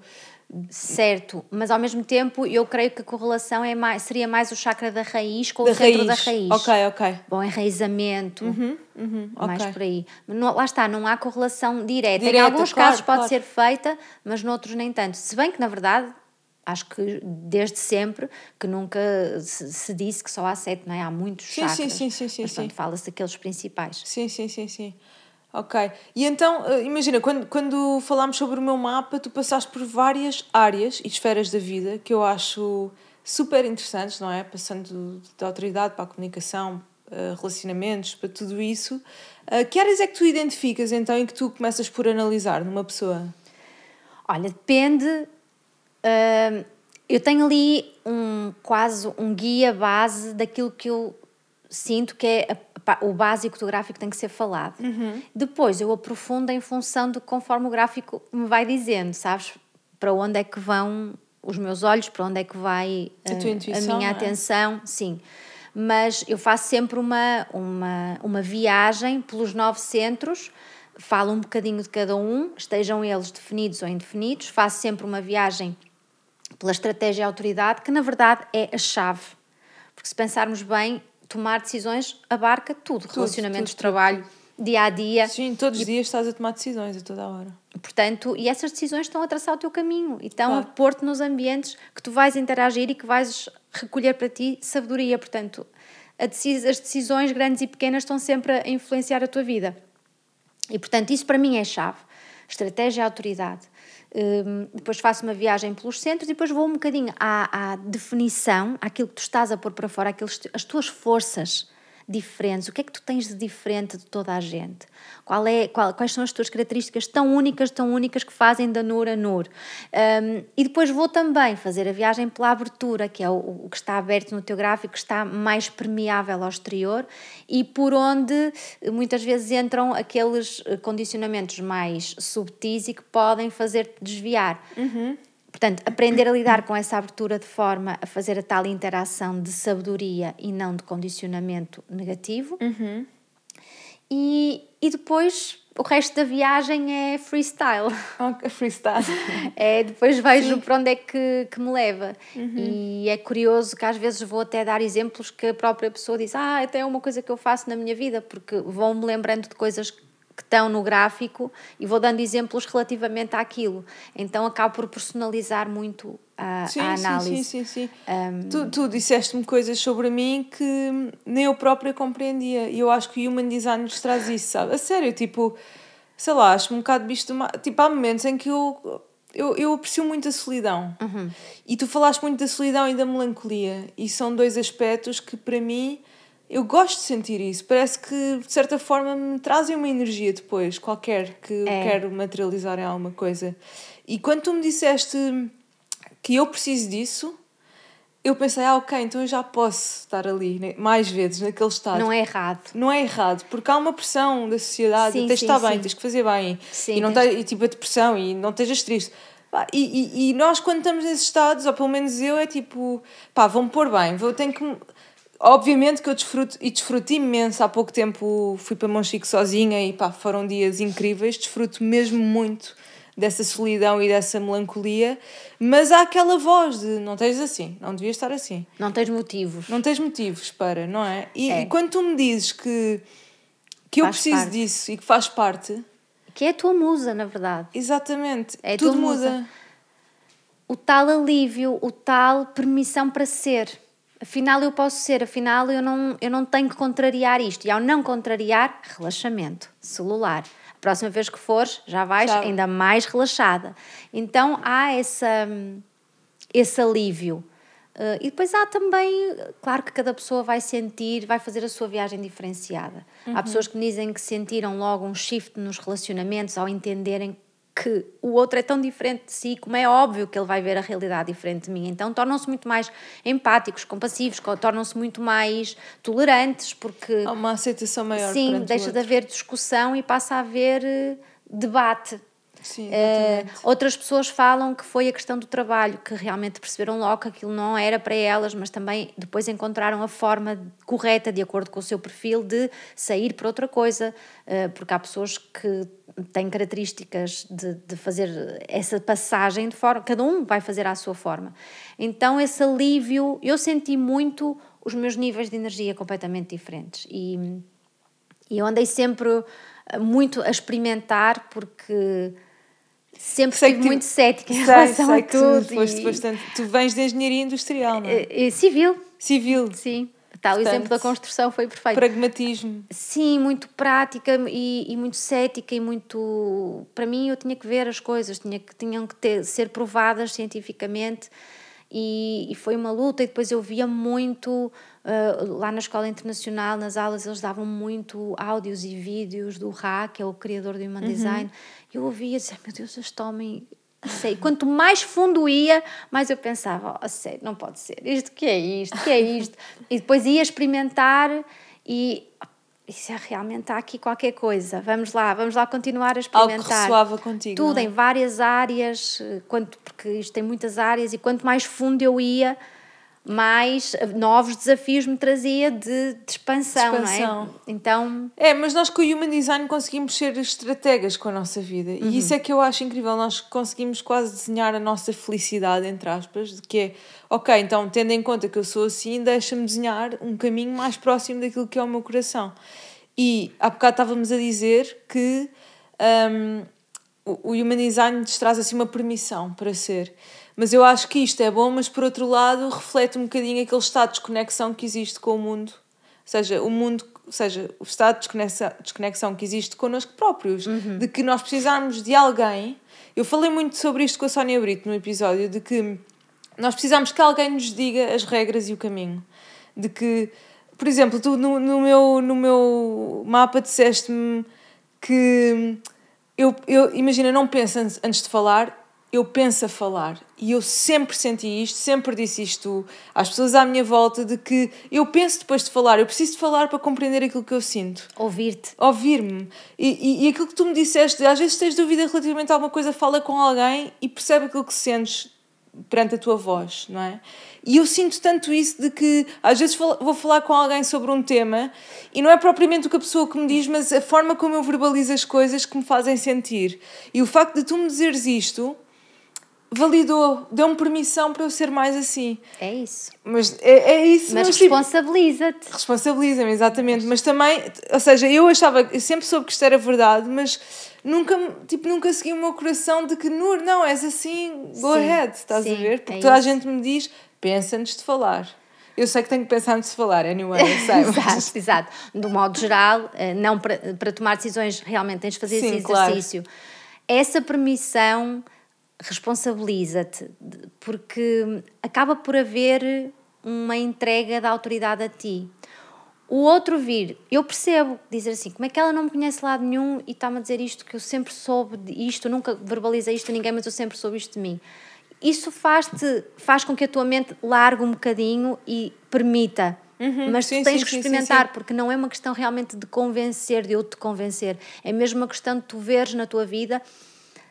Certo, mas ao mesmo tempo eu creio que a correlação é mais, seria mais o chakra da raiz com da o centro raiz. da raiz. Ok, ok. Bom enraizamento, uhum, uhum, mais okay. por aí. Não, lá está, não há correlação direta. direta em alguns claro, casos pode claro. ser feita, mas noutros nem tanto. Se bem que, na verdade, acho que desde sempre que nunca se, se, disse que só há sete, não é? Há muitos sim, chakras. Sim, sim, sim, sim. Mas, sim. fala-se daqueles principais. Sim, sim, sim, sim. Ok. E então, eh, imagina, quando, quando falámos sobre o meu mapa, tu passaste por várias áreas e esferas da vida que eu acho super interessantes, não é? Passando da autoridade para a comunicação, eh, relacionamentos, para tudo isso. Eh, que áreas é que tu identificas então e que tu começas por analisar numa pessoa? Olha, depende Uh, eu tenho ali um quase um guia base daquilo que eu sinto que é a, o básico do gráfico tem que ser falado. Uhum. Depois eu aprofundo em função de conforme o gráfico me vai dizendo, sabes? para onde é que vão os meus olhos, para onde é que vai a, tua intuição, a minha é? atenção, sim. Mas eu faço sempre uma, uma, uma viagem pelos nove centros, falo um bocadinho de cada um, estejam eles definidos ou indefinidos, faço sempre uma viagem pela estratégia e autoridade, que na verdade é a chave. Porque se pensarmos bem, tomar decisões abarca tudo, tudo relacionamentos, tudo, trabalho, dia a dia. Sim, todos os dias estás a tomar decisões a toda a hora. Portanto, e essas decisões estão a traçar o teu caminho e estão claro. a pôr-te nos ambientes que tu vais interagir e que vais recolher para ti sabedoria. Portanto, decis as decisões grandes e pequenas estão sempre a influenciar a tua vida. E, portanto, isso para mim é chave. Estratégia e autoridade. Um, depois faço uma viagem pelos centros e depois vou um bocadinho à, à definição, àquilo que tu estás a pôr para fora, aqueles, as tuas forças diferentes? O que é que tu tens de diferente de toda a gente? Qual é, qual, quais são as tuas características tão únicas, tão únicas que fazem da NUR a NUR? Um, e depois vou também fazer a viagem pela abertura, que é o, o, que está aberto no teu gráfico, que está mais permeável ao exterior e por onde muitas vezes entram aqueles condicionamentos mais subtis e que podem fazer-te desviar. Uhum. Portanto, aprender a lidar com essa abertura de forma a fazer a tal interação de sabedoria e não de condicionamento negativo. Uhum. E, e depois o resto da viagem é freestyle. Okay, freestyle. É, depois vejo Sim. para onde é que, que me leva. Uhum. E é curioso que às vezes vou até dar exemplos que a própria pessoa diz: Ah, até é uma coisa que eu faço na minha vida, porque vão-me lembrando de coisas que estão no gráfico e vou dando exemplos relativamente àquilo. Então acabo por personalizar muito a, sim, a análise. Sim, sim, sim. sim. Um... Tu, tu disseste-me coisas sobre mim que nem eu própria compreendia e eu acho que o Human Design nos traz isso, sabe? A sério, tipo, sei lá, acho um bocado bicho do Tipo, há momentos em que eu eu, eu aprecio muito a solidão. Uhum. E tu falaste muito da solidão e da melancolia. E são dois aspectos que, para mim, eu gosto de sentir isso. Parece que, de certa forma, me trazem uma energia depois, qualquer, que é. eu quero materializar em alguma coisa. E quando tu me disseste que eu preciso disso, eu pensei, ah, ok, então eu já posso estar ali né, mais vezes naquele estado. Não é errado. Não é errado, porque há uma pressão da sociedade, sim, tens de estar sim. bem, tens que fazer bem. Sim, e não tens... e tipo a depressão, e não estejas triste. E, e, e, nós, quando estamos nesses estados, ou pelo menos eu, é tipo, pá, vão-me pôr bem, vou, tenho que Obviamente que eu desfruto e desfruto imenso. Há pouco tempo fui para Monchique sozinha e pá, foram dias incríveis. Desfruto mesmo muito dessa solidão e dessa melancolia, mas há aquela voz de não tens assim, não devias estar assim. Não tens motivos. Não tens motivos para, não é? E, é. e quando tu me dizes que, que eu preciso parte. disso e que faz parte. Que é a tua musa, na verdade. Exatamente. É Tudo muda. O tal alívio, o tal permissão para ser afinal eu posso ser, afinal eu não, eu não tenho que contrariar isto. E ao não contrariar, relaxamento celular. A próxima vez que fores, já vais ainda mais relaxada. Então há essa, esse alívio. Uh, e depois há também, claro que cada pessoa vai sentir, vai fazer a sua viagem diferenciada. Uhum. Há pessoas que me dizem que sentiram logo um shift nos relacionamentos ao entenderem que o outro é tão diferente de si, como é óbvio que ele vai ver a realidade diferente de mim. Então tornam-se muito mais empáticos, compassivos, tornam-se muito mais tolerantes, porque. Há uma aceitação maior. Sim, deixa de haver discussão e passa a haver eh, debate. Sim, uh, outras pessoas falam que foi a questão do trabalho, que realmente perceberam logo que aquilo não era para elas, mas também depois encontraram a forma correta, de acordo com o seu perfil, de sair para outra coisa, uh, porque há pessoas que têm características de, de fazer essa passagem de forma, cada um vai fazer à sua forma. Então, esse alívio, eu senti muito os meus níveis de energia completamente diferentes e, e eu andei sempre muito a experimentar porque sempre sei fui muito cética em sei, relação sei a tudo. Tu, foste e... bastante, tu vens de engenharia industrial, não é? é, é civil. Civil. Sim. Tal, Portanto, o exemplo da construção foi perfeito. Pragmatismo. Sim, muito prática e, e, muito cética e muito... Para mim eu tinha que ver as coisas, tinha que, tinham que ter, ser provadas cientificamente e, e foi uma luta e depois eu via muito uh, lá na Escola Internacional, nas aulas eles davam muito áudios e vídeos do Ra, que é o criador do Human uhum. Design, eu ouvia e dizia, meu Deus, este homem sei, quanto mais fundo ia, mais eu pensava, oh, sério, não pode ser, isto que é isto, que é isto. e depois ia experimentar e isso é realmente há aqui qualquer coisa. Vamos lá, vamos lá continuar a experimentar. Algo que ressoava contigo. Tudo é? em várias áreas, eh, quanto, porque isto tem muitas áreas, e quanto mais fundo eu ia, mais novos desafios me trazia de, de expansão, não Expansão. é? Então, É, mas nós com o Human Design conseguimos ser estrategas com a nossa vida. Uhum. E isso é que eu acho incrível. Nós conseguimos quase desenhar a nossa felicidade, entre aspas, de que é, ok, então tendo em conta que eu sou assim, deixa-me desenhar um caminho mais próximo daquilo que é o meu coração. E há bocado estávamos a dizer que o o Human Design nos traz assim uma permissão para ser. Mas eu acho que isto é bom, mas por outro lado reflete um bocadinho aquele estado de desconexão que existe com o mundo. Ou seja, o mundo, ou seja, o estado de desconexão, desconexão que existe connosco próprios, de que nós precisarmos de alguém. Eu falei muito sobre isto com a Sónia Brito no episódio, de que nós precisamos que alguém nos diga as regras e o caminho. De que, por exemplo, tu no, no, meu, no meu mapa disseste-me que eu, eu imagina, não penso antes, antes de falar, eu penso a falar. E eu sempre senti isto, sempre disse isto às pessoas à minha volta, de que eu penso depois de falar, eu preciso de falar para compreender aquilo que eu sinto ouvir-te. ouvir-me. E, e, e aquilo que tu me disseste, às vezes tens dúvida relativamente a alguma coisa, fala com alguém e percebe aquilo que sentes perante a tua voz, não é? E eu sinto tanto isso de que às vezes vou falar com alguém sobre um tema e não é propriamente o que a pessoa que me diz, mas a forma como eu verbalizo as coisas que me fazem sentir. E o facto de tu me dizeres isto validou, deu-me permissão para eu ser mais assim. É isso. Mas é, é isso. Mas tipo, responsabiliza-te. Responsabiliza-me, exatamente. Mas também, ou seja, eu achava, eu sempre soube que isto era verdade, mas nunca, tipo, nunca segui o meu coração de que, Nur, não, és assim, go Sim, ahead, estás a sim, ver? Porque é toda a isso. gente me diz, pensa antes de falar. Eu sei que tenho que pensar antes de falar, anyway, eu sei. mas- exato, exato. Do modo geral, eh, não para, para tomar decisões, realmente tens de fazer Sim, esse claro. exercício. Essa permissão responsabiliza-te, porque acaba por haver uma entrega da autoridade a ti. O outro vir, eu percebo, dizer assim, como é que ela não me conhece lado nenhum e está-me a dizer isto, que eu sempre soube isto, nunca verbalizei isto a ninguém, mas eu sempre soube isto de mim. Isso faz-te, faz com que a tua mente largue um bocadinho e permita. mas sim, tu tens sim, que experimentar, sim. porque não é uma questão realmente de convencer, de eu te convencer. É mesmo uma questão de tu veres na tua vida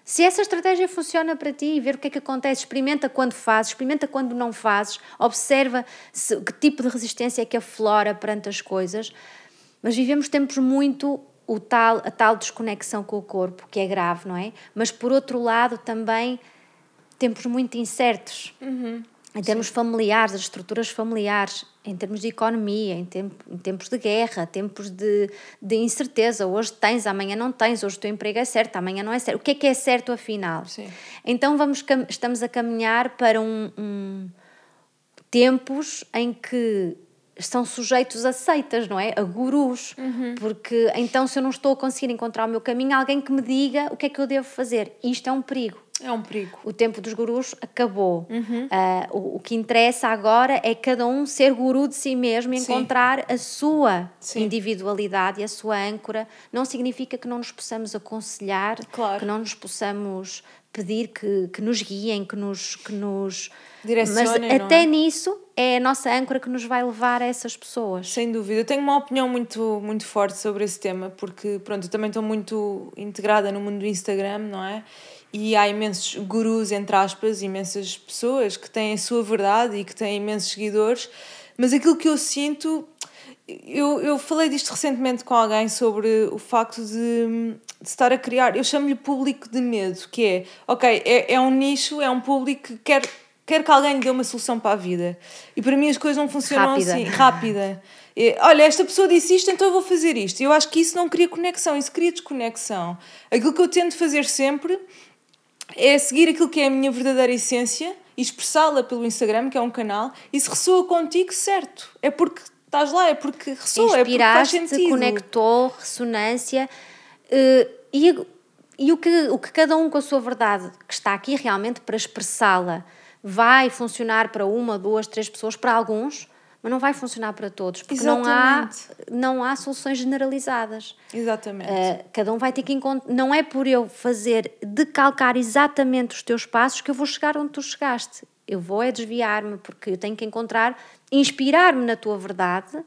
se essa estratégia funciona para ti e ver o que é que acontece. Experimenta quando fazes, experimenta quando não fazes, observa se, que tipo de resistência é que aflora perante as coisas. Mas vivemos tempos muito o tal, a tal desconexão com o corpo, que é grave, não é? Mas por outro lado também tempos muito incertos. Em termos familiares, as estruturas familiares, em termos de economia, em, tempo, em tempos de guerra, tempos de, de incerteza. Hoje tens, amanhã não tens, hoje o teu emprego é certo, amanhã não é certo. O que é que é certo afinal? Sim. Então vamos, estamos a caminhar para um, um- tempos em que estão sujeitos a seitas, não é? A gurus. Porque então, se eu não estou a conseguir encontrar o meu caminho, alguém que me diga o que é que eu devo fazer. Isto é um perigo. É um perigo. O tempo dos gurus acabou. Ah, o, o que interessa agora é cada um ser guru de si mesmo e Sim. encontrar a sua Sim. individualidade e a sua âncora. Não significa que não nos possamos aconselhar, Claro. que não nos possamos pedir que, que nos guiem, que nos. Que nos Direcionem, Mas até é? nisso é a nossa âncora que nos vai levar a essas pessoas. Sem dúvida. Eu tenho uma opinião muito, muito forte sobre esse tema, porque, pronto, eu também estou muito integrada no mundo do Instagram, não é? E há imensos gurus, entre aspas, imensas pessoas que têm a sua verdade e que têm imensos seguidores, mas aquilo que eu sinto. Eu, eu falei disto recentemente com alguém sobre o facto de, de estar a criar. Eu chamo-lhe público de medo, que é, ok, é, é um nicho, é um público que quer, quer que alguém lhe dê uma solução para a vida. E para mim as coisas não funcionam Rápida. assim rápida. É, Olha, esta pessoa disse isto, então eu vou fazer isto. Eu acho que isso não cria conexão, isso cria desconexão. Aquilo que eu tento fazer sempre é seguir aquilo que é a minha verdadeira essência e expressá-la pelo Instagram, que é um canal, e se ressoa contigo, certo. É porque estás lá, é porque ressoa, é porque faz sentido. conectou, ressonância. eh, e e o, que, o que cada um com a sua verdade, que está aqui realmente para expressá-la, vai funcionar para uma, duas, três pessoas, para alguns, mas não vai funcionar para todos, porque não há, não há soluções generalizadas. Exatamente. Uh, cada um vai ter que encontrar. Não é por eu fazer, decalcar exatamente os teus passos que eu vou chegar onde tu chegaste. Eu vou é desviar-me, porque eu tenho que encontrar, inspirar-me na tua verdade,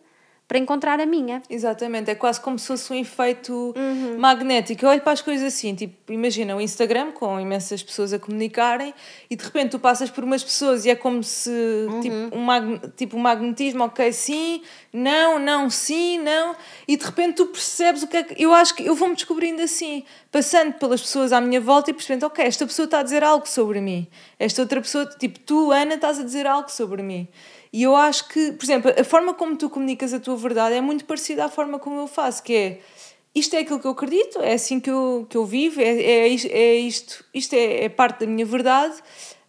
para encontrar a minha. Exatamente, é quase como se fosse um efeito Uhum. magnético. Eu olho para as coisas assim, tipo, imagina o Instagram com imensas pessoas a comunicarem e de repente tu passas por umas pessoas e é como se, Uhum. tipo, um mag, tipo, um magnetismo, ok, sim, não, não, sim, não, e de repente tu percebes o que é que. Eu acho que eu vou-me descobrindo assim, passando pelas pessoas à minha volta e percebendo, ok, esta pessoa está a dizer algo sobre mim, esta outra pessoa, tipo, tu, Ana, estás a dizer algo sobre mim. E eu acho que, por exemplo, a forma como tu comunicas a tua verdade é muito parecida à forma como eu faço, que é isto é aquilo que eu acredito, é assim que eu, que eu vivo, é, é, é isto, isto é, é parte da minha verdade.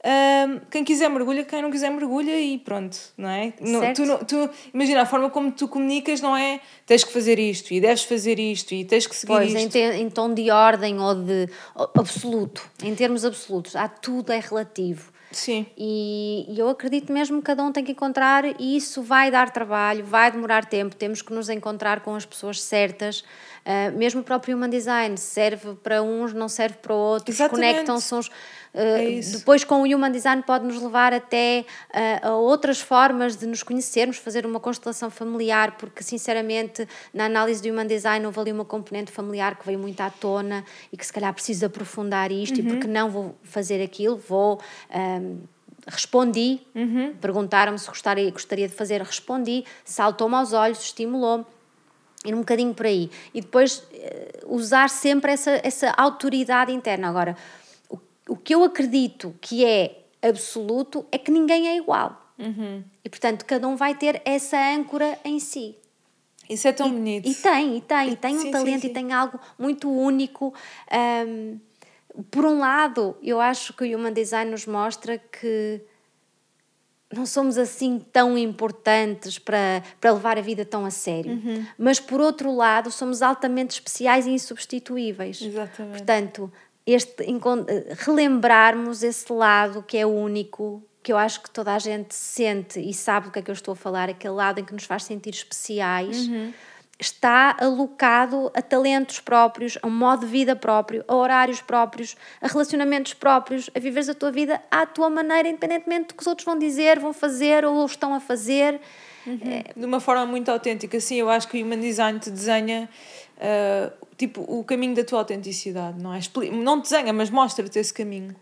Ahm, quem quiser mergulha, quem não quiser mergulha e pronto, não é? Não- Certo. tu, não- tu, imagina, a forma como tu comunicas não é tens que fazer isto e deves fazer isto e tens que seguir Pois, em, isto. te- em tom de ordem ou de absoluto, em termos absolutos, há tudo é relativo. Sim. E, e eu acredito mesmo que cada um tem que encontrar, e isso vai dar trabalho, vai demorar tempo, temos que nos encontrar com as pessoas certas. Ah, mesmo o próprio Human Design serve para uns, não serve para outros, conectam-se uns. Ah, É depois, com o Human Design, pode nos levar até ah, a outras formas de nos conhecermos, fazer uma constelação familiar, porque, sinceramente, na análise do Human Design, houve ali uma componente familiar que veio muito à tona e que, se calhar, preciso aprofundar isto, e porque não vou fazer aquilo, vou. ahm, respondi, perguntaram-me se gostaria, gostaria de fazer, respondi, saltou-me aos olhos, estimulou-me, ir um bocadinho por aí. E depois eh, usar sempre essa, essa autoridade interna. Agora, o, que eu acredito que é absoluto é que ninguém é igual. E, portanto, cada um vai ter essa âncora em si. Isso é tão bonito. E tem, e tem, e tem um sim, sim, talento sim. e tem algo muito único. Ahm, por um lado, eu acho que o Human Design nos mostra que não somos assim tão importantes para, para levar a vida tão a sério. Uhum. Mas, por outro lado, somos altamente especiais e insubstituíveis. Exatamente. Portanto, este, relembrarmos esse lado que é único, que eu acho que toda a gente sente e sabe do que é que eu estou a falar, aquele lado em que nos faz sentir especiais, Uhum. está alocado a talentos próprios, a um modo de vida próprio, a horários próprios, a relacionamentos próprios, a viveres a tua vida à tua maneira, independentemente do que os outros vão dizer, vão fazer ou estão a fazer. de uma forma muito autêntica. Sim, eu acho que o Human Design te desenha ah, tipo o caminho da tua autenticidade, não é? Não desenha, mas mostra-te esse caminho,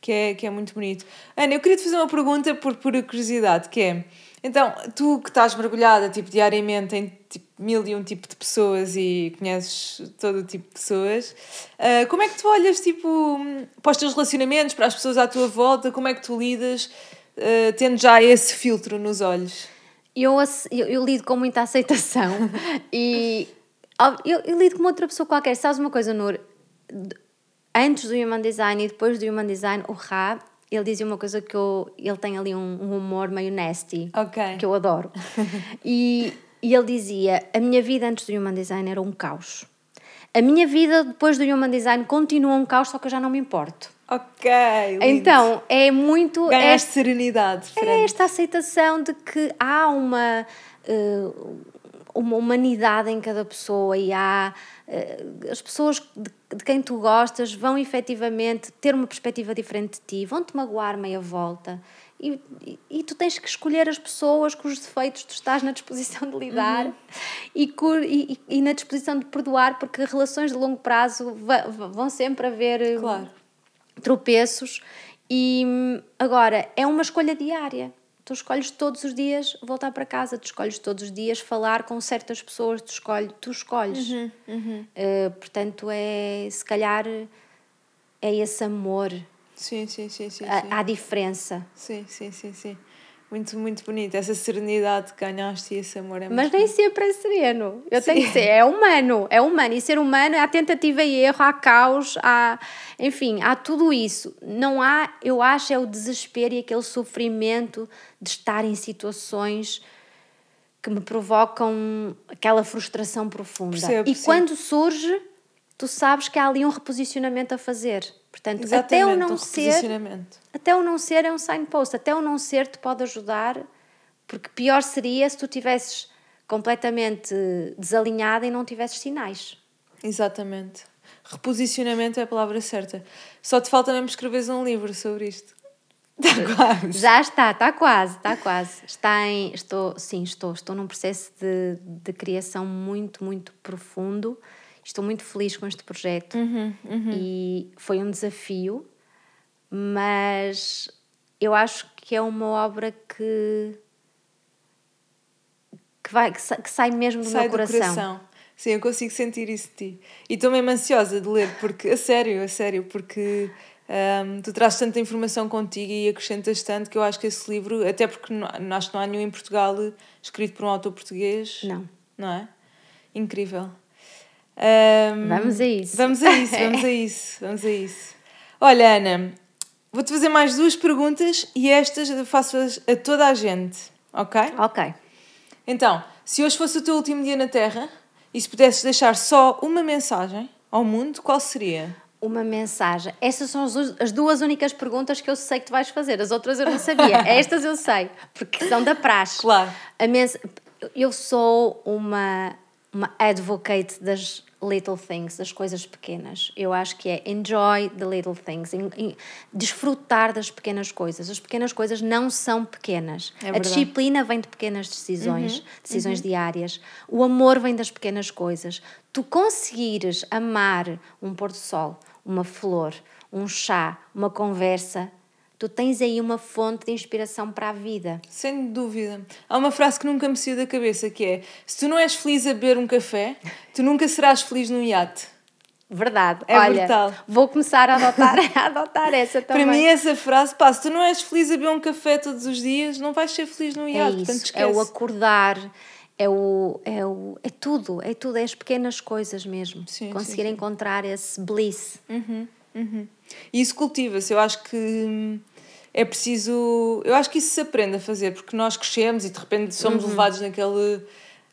que é, que é muito bonito. Ana, eu queria te fazer uma pergunta por pura curiosidade, que é, então, tu que estás mergulhada tipo, diariamente em tipo, mil e um tipo de pessoas e conheces todo tipo de pessoas, ah, como é que tu olhas tipo, para os teus relacionamentos, para as pessoas à tua volta, como é que tu lidas ah, tendo já esse filtro nos olhos? eu, eu, eu lido com muita aceitação e eu, eu lido com outra pessoa qualquer. Sabes uma coisa, Nur? Antes do Human Design e depois do Human Design, o Ra, ele dizia uma coisa que eu, ele tem ali um, um humor meio nasty, Ok. que eu adoro. e, e ele dizia: A minha vida antes do Human Design era um caos. A minha vida depois do Human Design continua um caos, só que eu já não me importo. Ok. lindo. Então, é muito. ganhaste serenidade. É Fran. esta aceitação de que há uma, eh, uma humanidade em cada pessoa e há eh, as pessoas de, de quem tu gostas vão efetivamente ter uma perspectiva diferente de ti, vão te magoar meia volta. E, e, e tu tens que escolher as pessoas cujos defeitos tu estás na disposição de lidar e, cu- e, e- e na disposição de perdoar, porque relações de longo prazo vão sempre haver eh, Claro. tropeços e hum, agora é uma escolha diária. Tu escolhes todos os dias voltar para casa, tu escolhes todos os dias falar com certas pessoas, tu, escolhe, tu escolhes. Eh, portanto, é se calhar é esse amor, Sim, sim, sim, sim. a- sim. há diferença. Sim, sim, sim, sim. Muito, muito bonito. Essa serenidade que ganhaste e esse amor é Mas nem sempre é sereno. Eu tenho que ser. É humano. É humano. E ser humano há tentativa e erro, há caos, há. Enfim, há tudo isso. Não há, eu acho, é o desespero e aquele sofrimento de estar em situações que me provocam aquela frustração profunda. Percebo, e sim. quando surge, tu sabes que há ali um reposicionamento a fazer. Portanto, até o Exatamente, não um ser. reposicionamento. Até o não ser é um signpost, até o não ser te pode ajudar, porque pior seria se tu tivesses completamente desalinhada e não tivesses sinais. Está quase. Já está, está quase, está quase. Está em, estou, sim, estou, estou num processo de, de criação muito, muito profundo. Estou muito feliz com este projeto Uhum, e foi um desafio, mas eu acho que é uma obra que que, vai, que, sa- que sai mesmo do Sai meu do coração. coração. Sim, eu consigo sentir isso de ti. E estou mesmo ansiosa de ler, porque, a sério, a sério, porque hum, tu trazes tanta informação contigo e acrescentas tanto que eu acho que esse livro, até porque não, acho que não há nenhum em Portugal escrito por um autor português. Não. Não é? Incrível. Hum, Vamos a isso. Vamos a isso, vamos a isso, vamos a isso. Olha, Ana, vou-te fazer mais duas perguntas e estas faço-as a toda a gente, ok? Ok. Então, se hoje fosse o teu último dia na Terra e se pudesses deixar só uma mensagem ao mundo, qual seria? Uma mensagem. Essas são as, as duas únicas perguntas que eu sei que tu vais fazer. As outras eu não sabia. Estas eu sei, porque são da praxe. Claro. A mens... Eu sou uma, uma advocate das little things, das coisas pequenas. Eu acho que é enjoy the little things, em- em- desfrutar das pequenas coisas. As pequenas coisas não são pequenas. É a verdade. disciplina vem de pequenas decisões, decisões diárias. O amor vem das pequenas coisas. Tu conseguires amar um pôr do sol, uma flor, um chá, uma conversa, tu tens aí uma fonte de inspiração para a vida. Sem dúvida. Há uma frase que nunca me saiu da cabeça que é: se tu não és feliz a beber um café, tu nunca serás feliz num iate. Verdade. É Olha, brutal. vou começar a adotar, a adotar essa também. Para mim, essa frase, pá, se tu não és feliz a beber um café todos os dias, não vais ser feliz num é iate. isso, portanto, é o acordar, é o, é o é tudo, é tudo, é as pequenas coisas mesmo. Sim, Conseguir sim, sim. encontrar esse bliss. E isso cultiva-se. Eu acho que hum, é preciso. Eu acho que isso se aprende a fazer, porque nós crescemos e de repente somos Uhum. levados naquele,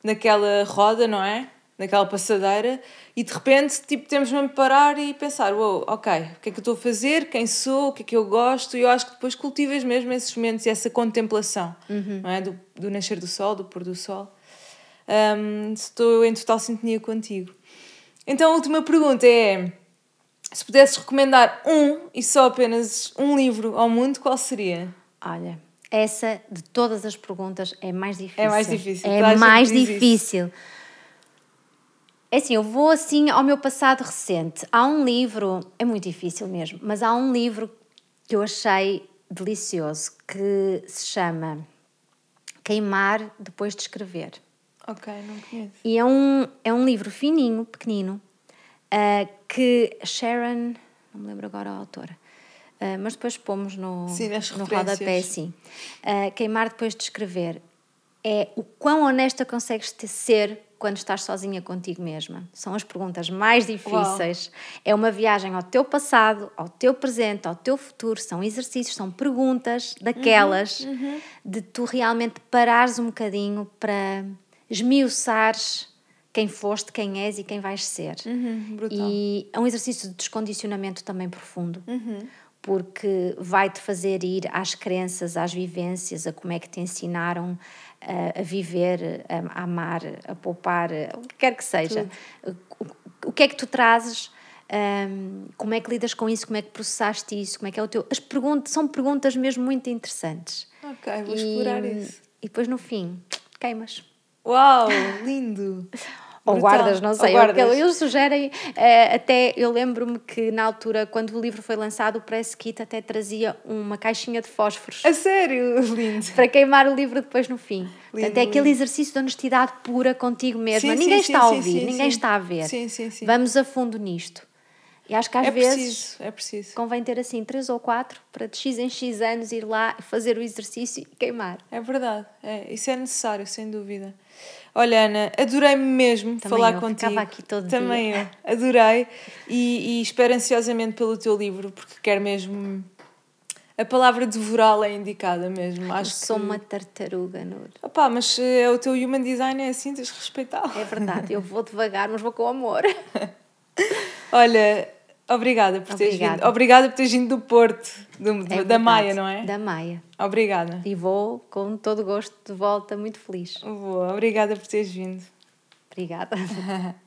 naquela roda, não é? Naquela passadeira, e de repente tipo, temos mesmo de parar e pensar: uou, ok, o que é que eu estou a fazer? Quem sou? O que é que eu gosto? E eu acho que depois cultivas mesmo esses momentos e essa contemplação, Uhum. não é? Do, do nascer do sol, do pôr do sol. Hum, estou em total sintonia contigo. Então a última pergunta é: se pudesses recomendar um e só apenas um livro ao mundo, qual seria? Olha, essa de todas as perguntas é mais difícil. É mais difícil, É mais diz isso. difícil. É assim, eu vou assim ao meu passado recente. Há um livro, é muito difícil mesmo, mas há um livro que eu achei delicioso que se chama Queimar depois de escrever. Ok, não conheço. E é um, é um livro fininho, pequenino, ah, que Sharon, não me lembro agora a autora, ah, mas depois pomos no, Sim, no rodapé, sim. Ah, queimar depois de escrever. É o quão honesta consegues te ser quando estás sozinha contigo mesma. São as perguntas mais difíceis. É uma viagem ao teu passado, ao teu presente, ao teu futuro. São exercícios, são perguntas daquelas Uhum, de tu realmente parares um bocadinho para esmiuçares quem foste, quem és e quem vais ser. Uhum. E é um exercício de descondicionamento também profundo, Uhum. porque vai-te fazer ir às crenças, às vivências, a como é que te ensinaram a, a viver, a, a amar, a poupar, o que quer que seja. O, o que é que tu trazes? hum, como é que lidas com isso? Como é que processaste isso? Como é que é o teu. As perguntas são perguntas mesmo muito interessantes. Ok, vou explorar e, isso. E depois no fim, queimas. Uau, lindo! Ou Brutal. guardas, não sei. guardas. Eles sugerem, eh, até eu lembro-me que na altura, quando o livro foi lançado, o press kit até trazia uma caixinha de fósforos A sério, lindo! para queimar o livro depois no fim. Portanto, é lindo. aquele exercício de honestidade pura contigo mesma. Sim, ninguém sim, está a sim, ouvir, sim, ninguém está a ver. Sim, sim, sim. Vamos a fundo nisto. E acho que às É vezes preciso, é preciso. convém ter assim três ou quatro para de X em X anos ir lá fazer o exercício e queimar. É verdade, é, isso é necessário, sem dúvida. Olha, Ana, adorei mesmo Também falar eu, contigo. ficava aqui todo Também dia. eu, adorei e, e espero ansiosamente pelo teu livro, porque quero mesmo. A palavra devorá-la é indicada mesmo. Eu Acho sou que... uma tartaruga, Nur. Opá, mas é o teu human design é assim, tens de respeitá-lo. É verdade, eu vou devagar, mas vou com amor. Olha, obrigada por teres Obrigada. vindo. Obrigada por teres vindo do Porto, do- É da verdade, Maia, não é? Da Maia. Obrigada. E vou com todo gosto de volta, muito feliz. Boa, obrigada por teres vindo. Obrigada.